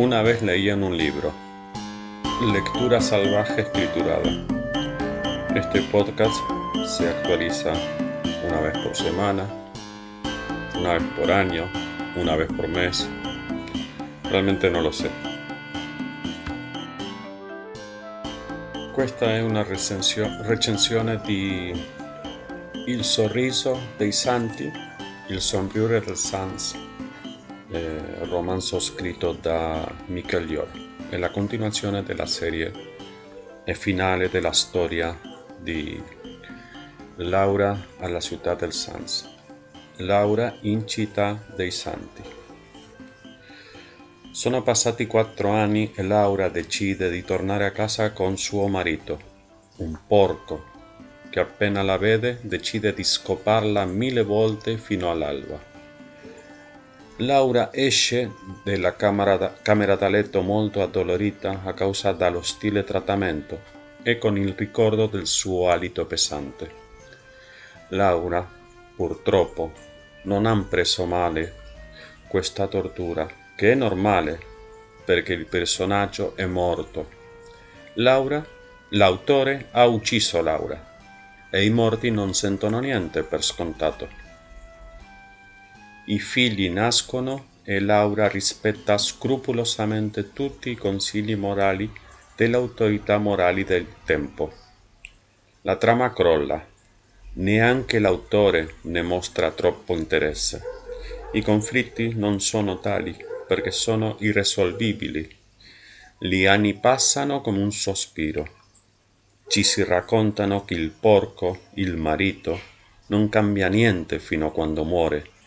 Una vez leí en un libro, Lectura Salvaje Escriturada. Este podcast se actualiza una vez por semana, una vez por año, una vez por mes. Realmente no lo sé. Questa è una recensione di Il sorriso dei santi, Il sonriure del Sans eh, romanzo scritto da Michael Yor. È la continuazione della serie e finale della storia di Laura alla città del Sans. Laura in città dei santi. Sono passati quattro anni e Laura decide di tornare a casa con suo marito, un porco che appena la vede decide di scoparla mille volte fino all'alba. Laura esce dalla camera da, camera da letto molto addolorita a causa dell'ostile trattamento e con il ricordo del suo alito pesante. Laura, purtroppo, non ha preso male questa tortura, che è normale perché il personaggio è morto. Laura, l'autore, ha ucciso Laura e i morti non sentono niente per scontato. I figli nascono e Laura rispetta scrupolosamente tutti i consigli morali delle autorità morali del tempo. La trama crolla. Neanche l'autore ne mostra troppo interesse. I conflitti non sono tali perché sono irresolvibili. Gli anni passano come un sospiro. Ci si raccontano che il porco, il marito, non cambia niente fino a quando muore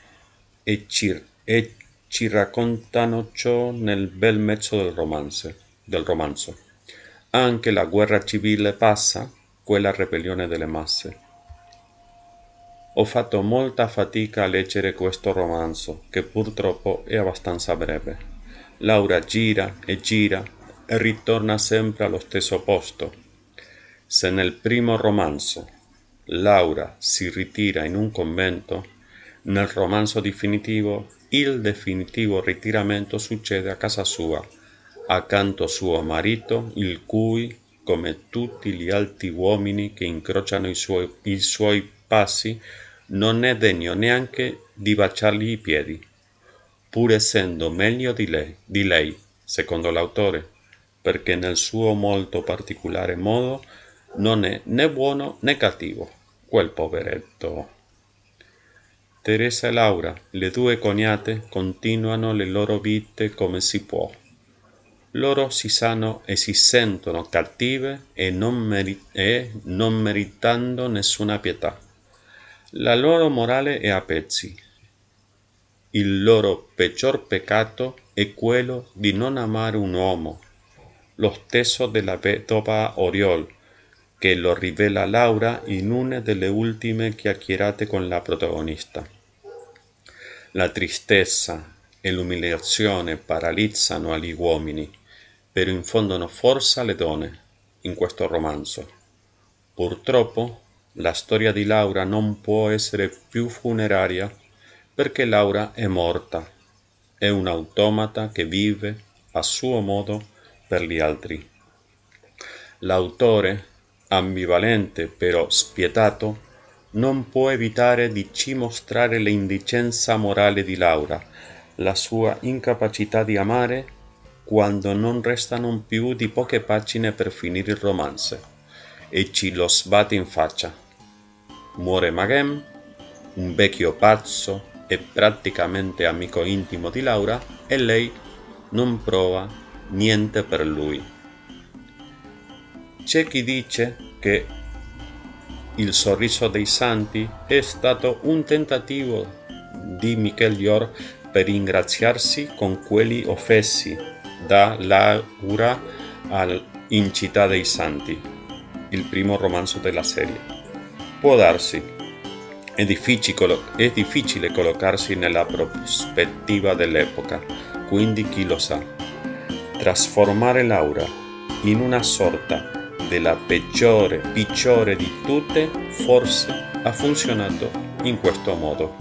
e ci, e ci raccontano ciò nel bel mezzo del, romance, del romanzo. Anche la guerra civile passa, quella ribellione delle masse. Ho fatto molta fatica a leggere questo romanzo, che purtroppo è abbastanza breve. Laura gira e gira e ritorna sempre allo stesso posto. Se nel primo romanzo Laura si ritira in un convento, nel romanzo definitivo, il definitivo ritiramento succede a casa sua, accanto suo marito, il cui, come tutti gli altri uomini che incrociano i suoi, i suoi passi, non è degno neanche di baciargli i piedi, pur essendo meglio di lei, di lei, secondo l'autore, perché nel suo molto particolare modo non è né buono né cattivo, quel poveretto. Teresa e Laura, le due cognate, continuano le loro vite come si può. Loro si sanno e si sentono cattive e non, meri- e non meritando nessuna pietà. La loro morale è a pezzi. Il loro peggior peccato è quello di non amare un uomo, lo stesso della vedova Oriol, che lo rivela Laura in una delle ultime chiacchierate con la protagonista. La tristezza e l'umiliazione paralizzano gli uomini, però infondono forza alle donne in questo romanzo. Purtroppo la storia di Laura non può essere più funeraria perché Laura è morta, è un automata che vive a suo modo per gli altri. L'autore ambivalente però spietato, non può evitare di ci mostrare l'indicenza morale di Laura, la sua incapacità di amare quando non restano più di poche pagine per finire il romanzo, e ci lo sbatte in faccia. Muore Maghem, un vecchio pazzo e praticamente amico intimo di Laura, e lei non prova niente per lui. C'è chi dice che Il sorriso dei santi è stato un tentativo di Michel Yor per ringraziarsi con quelli offesi da Laura in Città dei Santi, il primo romanzo della serie. Può darsi, è difficile, è difficile collocarsi nella prospettiva dell'epoca, quindi chi lo sa. Trasformare Laura in una sorta della peggiore, picciore di tutte, forse ha funzionato in questo modo.